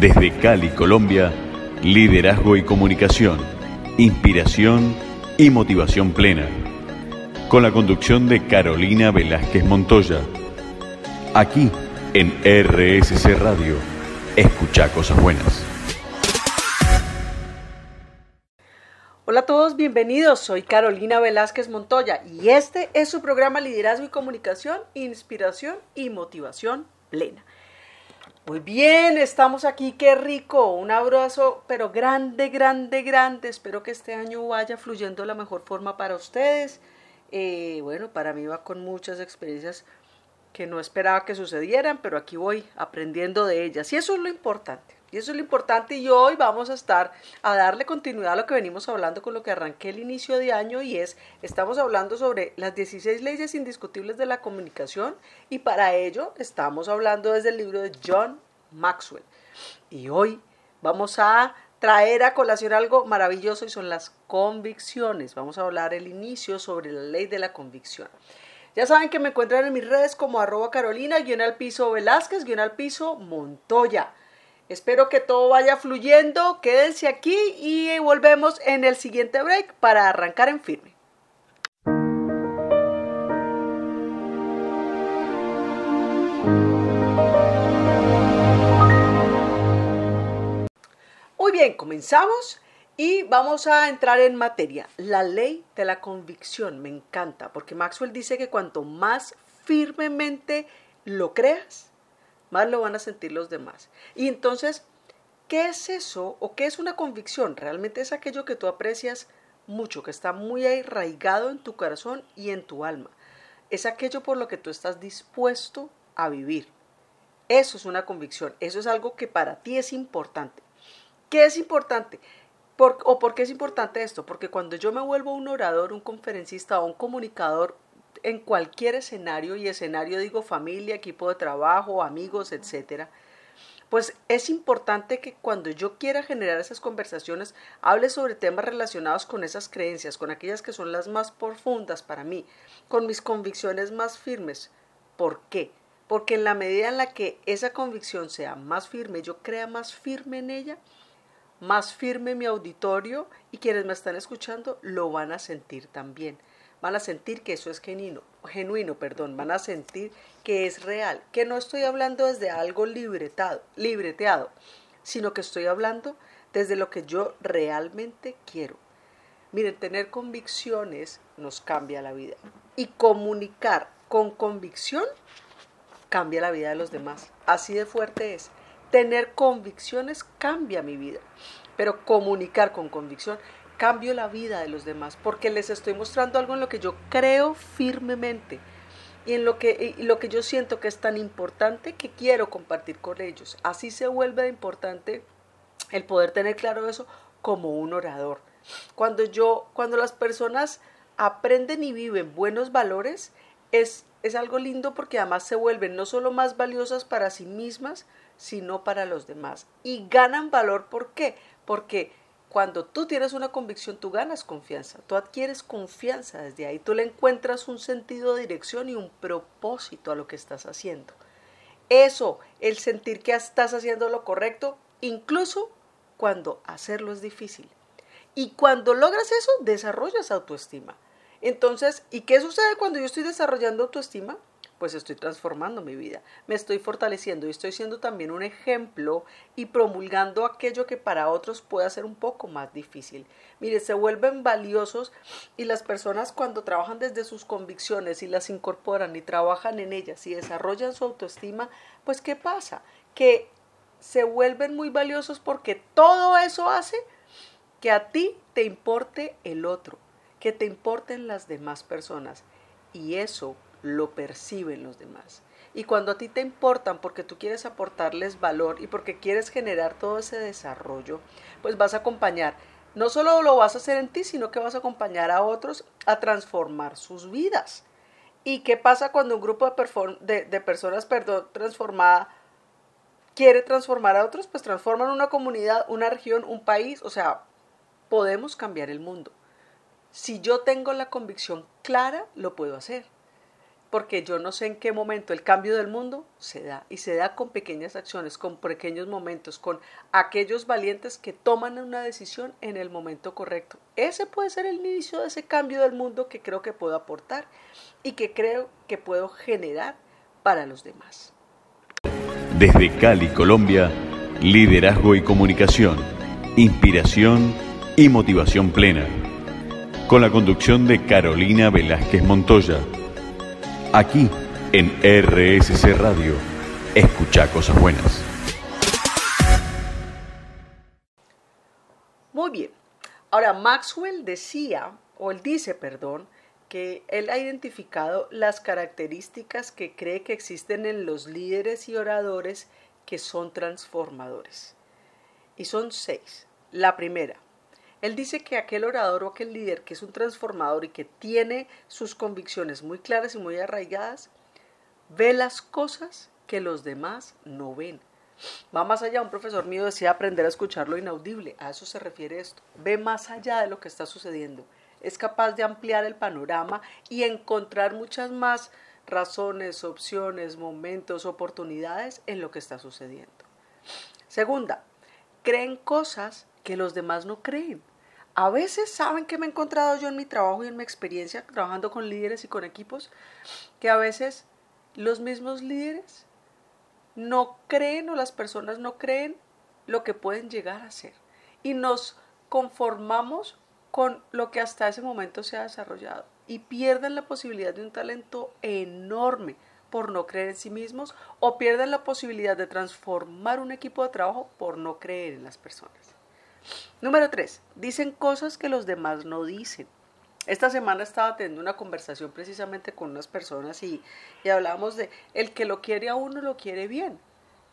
Desde Cali, Colombia, liderazgo y comunicación, inspiración y motivación plena. Con la conducción de Carolina Velázquez Montoya. Aquí en RSC Radio. Escucha cosas buenas. Hola a todos, bienvenidos. Soy Carolina Velázquez Montoya y este es su programa Liderazgo y Comunicación, Inspiración y Motivación Plena. Muy bien, estamos aquí, qué rico. Un abrazo, pero grande, grande, grande. Espero que este año vaya fluyendo de la mejor forma para ustedes. Eh, bueno, para mí va con muchas experiencias que no esperaba que sucedieran, pero aquí voy aprendiendo de ellas. Y eso es lo importante. Y eso es lo importante y hoy vamos a estar a darle continuidad a lo que venimos hablando con lo que arranqué el inicio de año y es, estamos hablando sobre las 16 leyes indiscutibles de la comunicación y para ello estamos hablando desde el libro de John Maxwell. Y hoy vamos a traer a colación algo maravilloso y son las convicciones. Vamos a hablar el inicio sobre la ley de la convicción. Ya saben que me encuentran en mis redes como arroba carolina, guion al piso Velázquez, guion al piso Montoya. Espero que todo vaya fluyendo. Quédense aquí y volvemos en el siguiente break para arrancar en firme. Muy bien, comenzamos y vamos a entrar en materia. La ley de la convicción me encanta porque Maxwell dice que cuanto más firmemente lo creas, más lo van a sentir los demás. Y entonces, ¿qué es eso o qué es una convicción? Realmente es aquello que tú aprecias mucho, que está muy arraigado en tu corazón y en tu alma. Es aquello por lo que tú estás dispuesto a vivir. Eso es una convicción, eso es algo que para ti es importante. ¿Qué es importante? ¿O por qué es importante esto? Porque cuando yo me vuelvo un orador, un conferencista o un comunicador en cualquier escenario, y escenario digo familia, equipo de trabajo, amigos, etcétera, pues es importante que cuando yo quiera generar esas conversaciones hable sobre temas relacionados con esas creencias, con aquellas que son las más profundas para mí, con mis convicciones más firmes. ¿Por qué? Porque en la medida en la que esa convicción sea más firme, yo crea más firme en ella, más firme mi auditorio y quienes me están escuchando lo van a sentir también van a sentir que eso es genuino, genuino, perdón, van a sentir que es real, que no estoy hablando desde algo libretado, libreteado, sino que estoy hablando desde lo que yo realmente quiero. Miren, tener convicciones nos cambia la vida y comunicar con convicción cambia la vida de los demás. Así de fuerte es. Tener convicciones cambia mi vida, pero comunicar con convicción cambio la vida de los demás, porque les estoy mostrando algo en lo que yo creo firmemente y en lo que, lo que yo siento que es tan importante que quiero compartir con ellos. Así se vuelve importante el poder tener claro eso como un orador. Cuando yo, cuando las personas aprenden y viven buenos valores, es, es algo lindo porque además se vuelven no solo más valiosas para sí mismas, sino para los demás. Y ganan valor, ¿por qué? Porque cuando tú tienes una convicción, tú ganas confianza, tú adquieres confianza desde ahí, tú le encuentras un sentido de dirección y un propósito a lo que estás haciendo. Eso, el sentir que estás haciendo lo correcto, incluso cuando hacerlo es difícil. Y cuando logras eso, desarrollas autoestima. Entonces, ¿y qué sucede cuando yo estoy desarrollando autoestima? Pues estoy transformando mi vida, me estoy fortaleciendo y estoy siendo también un ejemplo y promulgando aquello que para otros puede ser un poco más difícil. Mire, se vuelven valiosos y las personas cuando trabajan desde sus convicciones y las incorporan y trabajan en ellas y desarrollan su autoestima, pues ¿qué pasa? Que se vuelven muy valiosos porque todo eso hace que a ti te importe el otro, que te importen las demás personas. Y eso lo perciben los demás. Y cuando a ti te importan porque tú quieres aportarles valor y porque quieres generar todo ese desarrollo, pues vas a acompañar. No solo lo vas a hacer en ti, sino que vas a acompañar a otros a transformar sus vidas. ¿Y qué pasa cuando un grupo de, personas perdón, transformada quiere transformar a otros? Pues transforman una comunidad, una región, un país. O sea, podemos cambiar el mundo. Si yo tengo la convicción clara, lo puedo hacer. Porque yo no sé en qué momento el cambio del mundo se da y se da con pequeñas acciones, con pequeños momentos, con aquellos valientes que toman una decisión en el momento correcto. Ese puede ser el inicio de ese cambio del mundo que creo que puedo aportar y que creo que puedo generar para los demás. Desde Cali, Colombia, liderazgo y comunicación, inspiración y motivación plena. Con la conducción de Carolina Velázquez Montoya Aquí en RSC Radio. Escucha cosas buenas. Muy bien. Ahora, Maxwell decía, o él dice, perdón, que él ha identificado las características que cree que existen en los líderes y oradores que son transformadores. Y son seis. La primera, él dice que aquel orador o aquel líder que es un transformador y que tiene sus convicciones muy claras y muy arraigadas, ve las cosas que los demás no ven. Va más allá, un profesor mío decía aprender a escuchar lo inaudible, a eso se refiere esto. Ve más allá de lo que está sucediendo. Es capaz de ampliar el panorama y encontrar muchas más razones, opciones, momentos, oportunidades en lo que está sucediendo. Segunda, creen cosas que los demás no creen. A veces saben que me he encontrado yo en mi trabajo y en mi experiencia trabajando con líderes y con equipos, que a veces los mismos líderes no creen o las personas no creen lo que pueden llegar a ser. Y nos conformamos con lo que hasta ese momento se ha desarrollado y pierden la posibilidad de un talento enorme por no creer en sí mismos o pierden la posibilidad de transformar un equipo de trabajo por no creer en las personas. Número 3. Dicen cosas que los demás no dicen. Esta semana estaba teniendo una conversación precisamente con unas personas y, y hablábamos de el que lo quiere a uno lo quiere bien.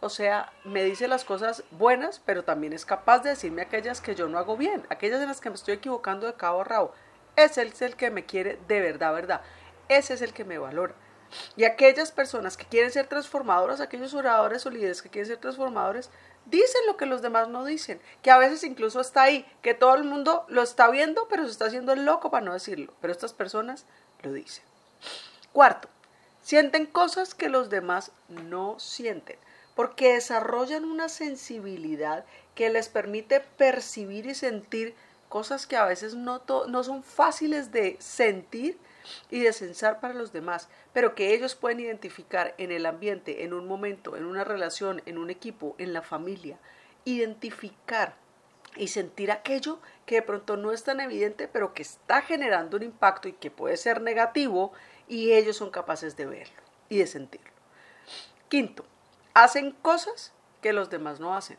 O sea, me dice las cosas buenas, pero también es capaz de decirme aquellas que yo no hago bien, aquellas en las que me estoy equivocando de cabo a rabo. Ese es el que me quiere de verdad, verdad. Ese es el que me valora. Y aquellas personas que quieren ser transformadoras, aquellos oradores o líderes que quieren ser transformadores, dicen lo que los demás no dicen, que a veces incluso está ahí, que todo el mundo lo está viendo, pero se está haciendo el loco para no decirlo, pero estas personas lo dicen. Cuarto, sienten cosas que los demás no sienten, porque desarrollan una sensibilidad que les permite percibir y sentir cosas que a veces no, no son fáciles de sentir y de censar para los demás, pero que ellos pueden identificar en el ambiente, en un momento, en una relación, en un equipo, en la familia, identificar y sentir aquello que de pronto no es tan evidente, pero que está generando un impacto y que puede ser negativo, y ellos son capaces de verlo y de sentirlo. Quinto, hacen cosas que los demás no hacen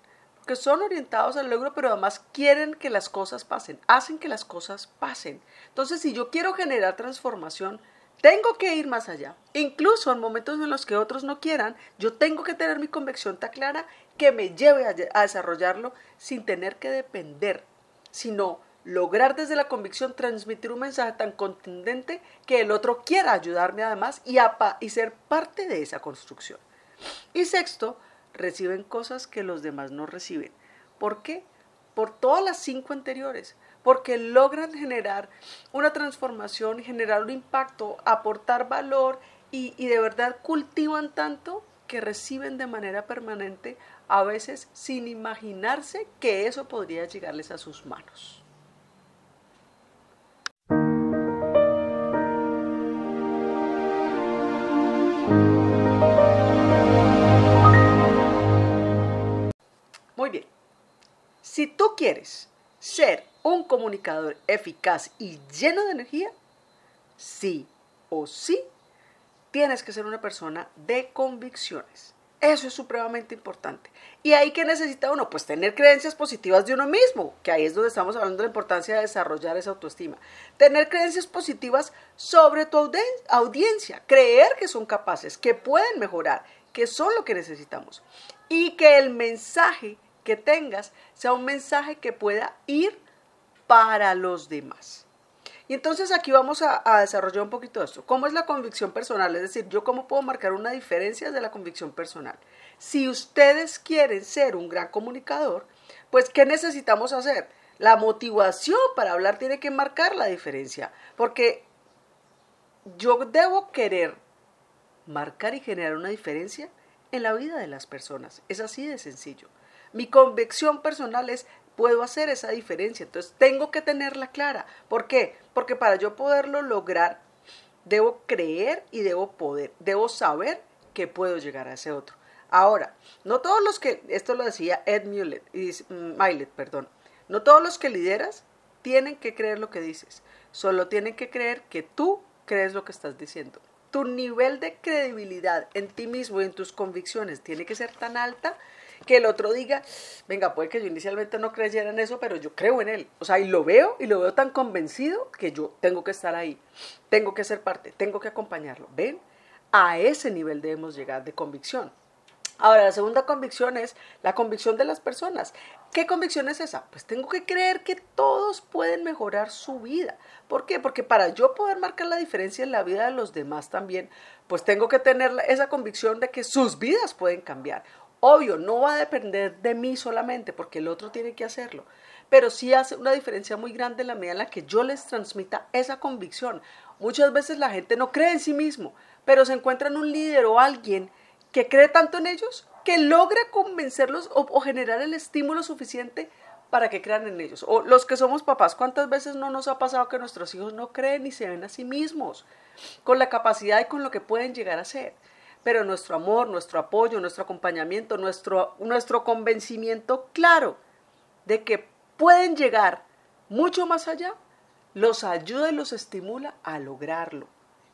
que son orientados al logro, pero además quieren que las cosas pasen, hacen que las cosas pasen. Entonces, si yo quiero generar transformación, tengo que ir más allá. Incluso en momentos en los que otros no quieran, yo tengo que tener mi convicción tan clara que me lleve a, desarrollarlo sin tener que depender, sino lograr desde la convicción transmitir un mensaje tan contundente que el otro quiera ayudarme además y, y ser parte de esa construcción. Y sexto, reciben cosas que los demás no reciben. ¿Por qué? Por todas las cinco anteriores, porque logran generar una transformación, generar un impacto, aportar valor y, y de verdad cultivan tanto que reciben de manera permanente, a veces sin imaginarse que eso podría llegarles a sus manos. Si tú quieres ser un comunicador eficaz y lleno de energía, sí o sí tienes que ser una persona de convicciones. Eso es supremamente importante. ¿Y ahí qué necesita uno? Pues tener creencias positivas de uno mismo, que ahí es donde estamos hablando de la importancia de desarrollar esa autoestima. Tener creencias positivas sobre tu audiencia, creer que son capaces, que pueden mejorar, que son lo que necesitamos. Y que el mensaje que tengas sea un mensaje que pueda ir para los demás. Y entonces aquí vamos a, desarrollar un poquito esto. ¿Cómo es la convicción personal? Es decir, yo cómo puedo marcar una diferencia de la convicción personal. Si ustedes quieren ser un gran comunicador, pues ¿qué necesitamos hacer? La motivación para hablar tiene que marcar la diferencia, porque yo debo querer marcar y generar una diferencia en la vida de las personas. Es así de sencillo. Mi convicción personal es, puedo hacer esa diferencia, entonces tengo que tenerla clara. ¿Por qué? Porque para yo poderlo lograr, debo creer y debo poder, debo saber que puedo llegar a ese otro. Ahora, no todos los que, esto lo decía Ed Mulet, Milet, perdón, no todos los que lideras tienen que creer lo que dices, solo tienen que creer que tú crees lo que estás diciendo. Tu nivel de credibilidad en ti mismo y en tus convicciones tiene que ser tan alta que el otro diga, venga, puede que yo inicialmente no creyera en eso, pero yo creo en él. O sea, y lo veo y lo veo tan convencido que yo tengo que estar ahí, tengo que ser parte, tengo que acompañarlo. ¿Ven? A ese nivel debemos llegar de convicción. Ahora, la segunda convicción es la convicción de las personas. ¿Qué convicción es esa? Pues tengo que creer que todos pueden mejorar su vida. ¿Por qué? Porque para yo poder marcar la diferencia en la vida de los demás también, pues tengo que tener esa convicción de que sus vidas pueden cambiar. Obvio, no va a depender de mí solamente, porque el otro tiene que hacerlo, pero sí hace una diferencia muy grande en la medida en la que yo les transmita esa convicción. Muchas veces la gente no cree en sí mismo, pero se encuentra en un líder o alguien que cree tanto en ellos que logra convencerlos o, generar el estímulo suficiente para que crean en ellos. O los que somos papás, ¿cuántas veces no nos ha pasado que nuestros hijos no creen ni se ven a sí mismos con la capacidad y con lo que pueden llegar a ser? Pero nuestro amor, nuestro apoyo, nuestro acompañamiento, nuestro, nuestro convencimiento claro de que pueden llegar mucho más allá, los ayuda y los estimula a lograrlo.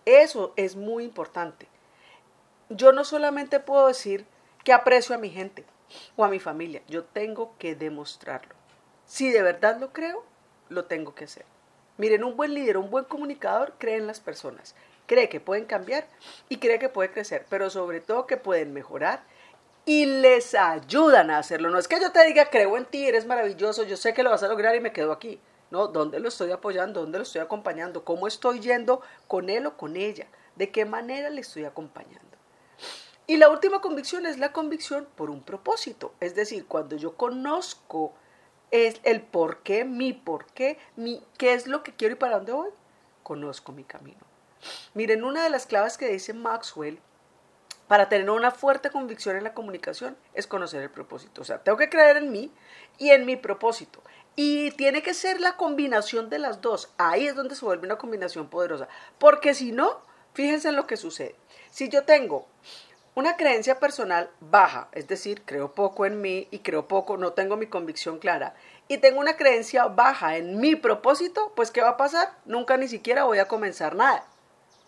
Eso es muy importante yo no solamente puedo decir que aprecio a mi gente o a mi familia, yo tengo que demostrarlo. Si de verdad lo creo, lo tengo que hacer. Miren, un buen líder, un buen comunicador cree en las personas, cree que pueden cambiar y cree que puede crecer, pero sobre todo que pueden mejorar y les ayudan a hacerlo. No es que yo te diga, creo en ti, eres maravilloso, yo sé que lo vas a lograr y me quedo aquí. No, ¿dónde lo estoy apoyando? ¿Dónde lo estoy acompañando? ¿Cómo estoy yendo con él o con ella? ¿De qué manera le estoy acompañando? Y la última convicción es la convicción por un propósito. Es decir, cuando yo conozco es el por qué, mi por qué, mi, qué es lo que quiero y para dónde voy, conozco mi camino. Miren, una de las claves que dice Maxwell para tener una fuerte convicción en la comunicación es conocer el propósito. O sea, tengo que creer en mí y en mi propósito. Y tiene que ser la combinación de las dos. Ahí es donde se vuelve una combinación poderosa. Porque si no, fíjense en lo que sucede. Si yo tengo una creencia personal baja, es decir, creo poco en mí y creo poco, no tengo mi convicción clara, y tengo una creencia baja en mi propósito, pues ¿qué va a pasar? Nunca ni siquiera voy a comenzar nada.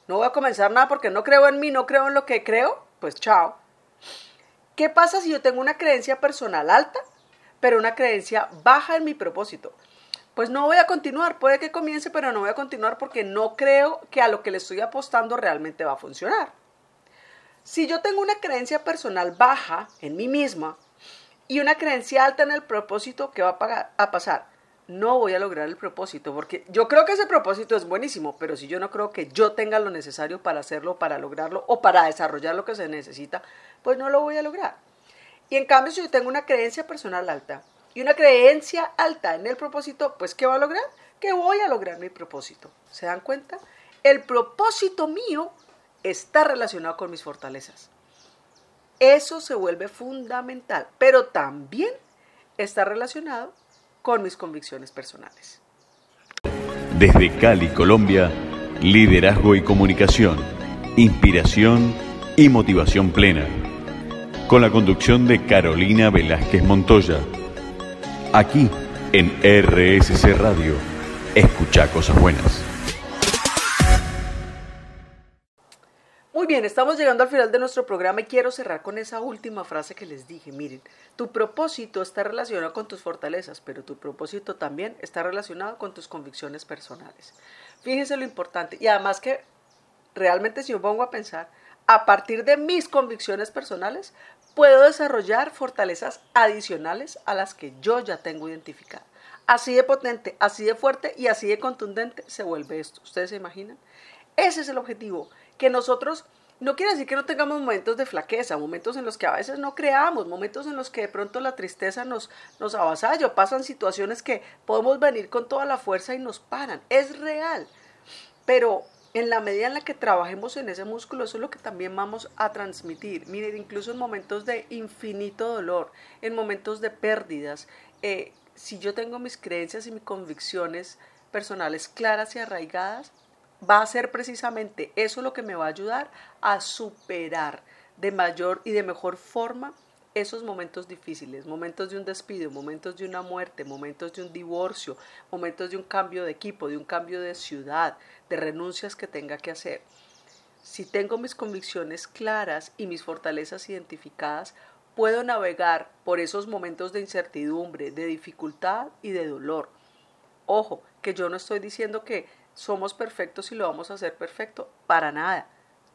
No voy a comenzar nada porque no creo en mí, no creo en lo que creo, pues chao. ¿Qué pasa si yo tengo una creencia personal alta, pero una creencia baja en mi propósito? Pues no voy a continuar, puede que comience, pero no voy a continuar porque no creo que a lo que le estoy apostando realmente va a funcionar. Si yo tengo una creencia personal baja en mí misma y una creencia alta en el propósito, ¿qué va a, a pasar? No voy a lograr el propósito, porque yo creo que ese propósito es buenísimo, pero si yo no creo que yo tenga lo necesario para hacerlo, para lograrlo o para desarrollar lo que se necesita, pues no lo voy a lograr. Y en cambio, si yo tengo una creencia personal alta y una creencia alta en el propósito, pues ¿qué va a lograr? Que voy a lograr mi propósito. ¿Se dan cuenta? El propósito mío está relacionado con mis fortalezas. Eso se vuelve fundamental, pero también está relacionado con mis convicciones personales. Desde Cali, Colombia, liderazgo y comunicación, inspiración y motivación plena. Con la conducción de Carolina Velázquez Montoya. Aquí en RSC Radio. Escucha cosas buenas. Estamos llegando al final de nuestro programa y quiero cerrar con esa última frase que les dije. Miren, tu propósito está relacionado con tus fortalezas, pero tu propósito también está relacionado con tus convicciones personales. Fíjense lo importante. Y además que realmente si yo pongo a pensar, a partir de mis convicciones personales, puedo desarrollar fortalezas adicionales a las que yo ya tengo identificadas. Así de potente, así de fuerte y así de contundente se vuelve esto. ¿Ustedes se imaginan? Ese es el objetivo que nosotros no quiere decir que no tengamos momentos de flaqueza, momentos en los que a veces no creamos, momentos en los que de pronto la tristeza nos, nos avasalla, pasan situaciones que podemos venir con toda la fuerza y nos paran. Es real. Pero en la medida en la que trabajemos en ese músculo, eso es lo que también vamos a transmitir. Miren, incluso en momentos de infinito dolor, en momentos de pérdidas, eh, si yo tengo mis creencias y mis convicciones personales claras y arraigadas, va a ser precisamente eso lo que me va a ayudar a superar de mayor y de mejor forma esos momentos difíciles, momentos de un despido, momentos de una muerte, momentos de un divorcio, momentos de un cambio de equipo, de un cambio de ciudad, de renuncias que tenga que hacer. Si tengo mis convicciones claras y mis fortalezas identificadas, puedo navegar por esos momentos de incertidumbre, de dificultad y de dolor. Ojo, que yo no estoy diciendo que somos perfectos y lo vamos a hacer perfecto, para nada.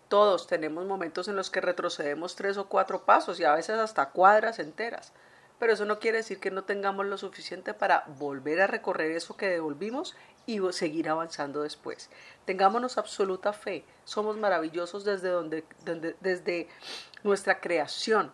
Todos tenemos momentos en los que retrocedemos tres o cuatro pasos y a veces hasta cuadras enteras. Pero eso no quiere decir que no tengamos lo suficiente para volver a recorrer eso que devolvimos y seguir avanzando después. Tengámonos absoluta fe. Somos maravillosos desde donde, desde nuestra creación.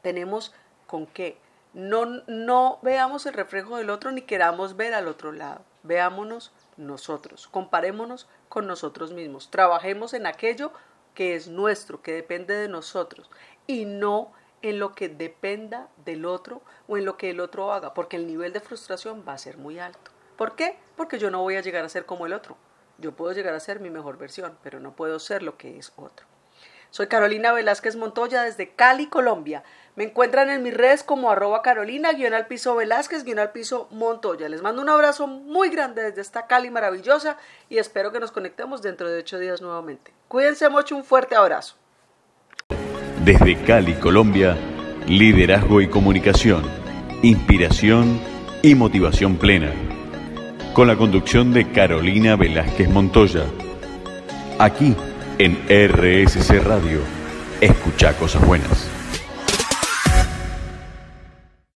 Tenemos con qué. No, no veamos el reflejo del otro ni queramos ver al otro lado. Veámonos nosotros. Comparémonos con nosotros mismos. Trabajemos en aquello que es nuestro, que depende de nosotros y no en lo que dependa del otro o en lo que el otro haga, porque el nivel de frustración va a ser muy alto. ¿Por qué? Porque yo no voy a llegar a ser como el otro. Yo puedo llegar a ser mi mejor versión, pero no puedo ser lo que es otro. Soy Carolina Velázquez Montoya desde Cali, Colombia. Me encuentran en mis redes como arroba carolina, guion al piso Velázquez, guion al piso Montoya. Les mando un abrazo muy grande desde esta Cali maravillosa y espero que nos conectemos dentro de ocho días nuevamente. Cuídense mucho, un fuerte abrazo. Desde Cali, Colombia, liderazgo y comunicación, inspiración y motivación plena. Con la conducción de Carolina Velázquez Montoya. Aquí en RSC Radio. Escucha cosas buenas.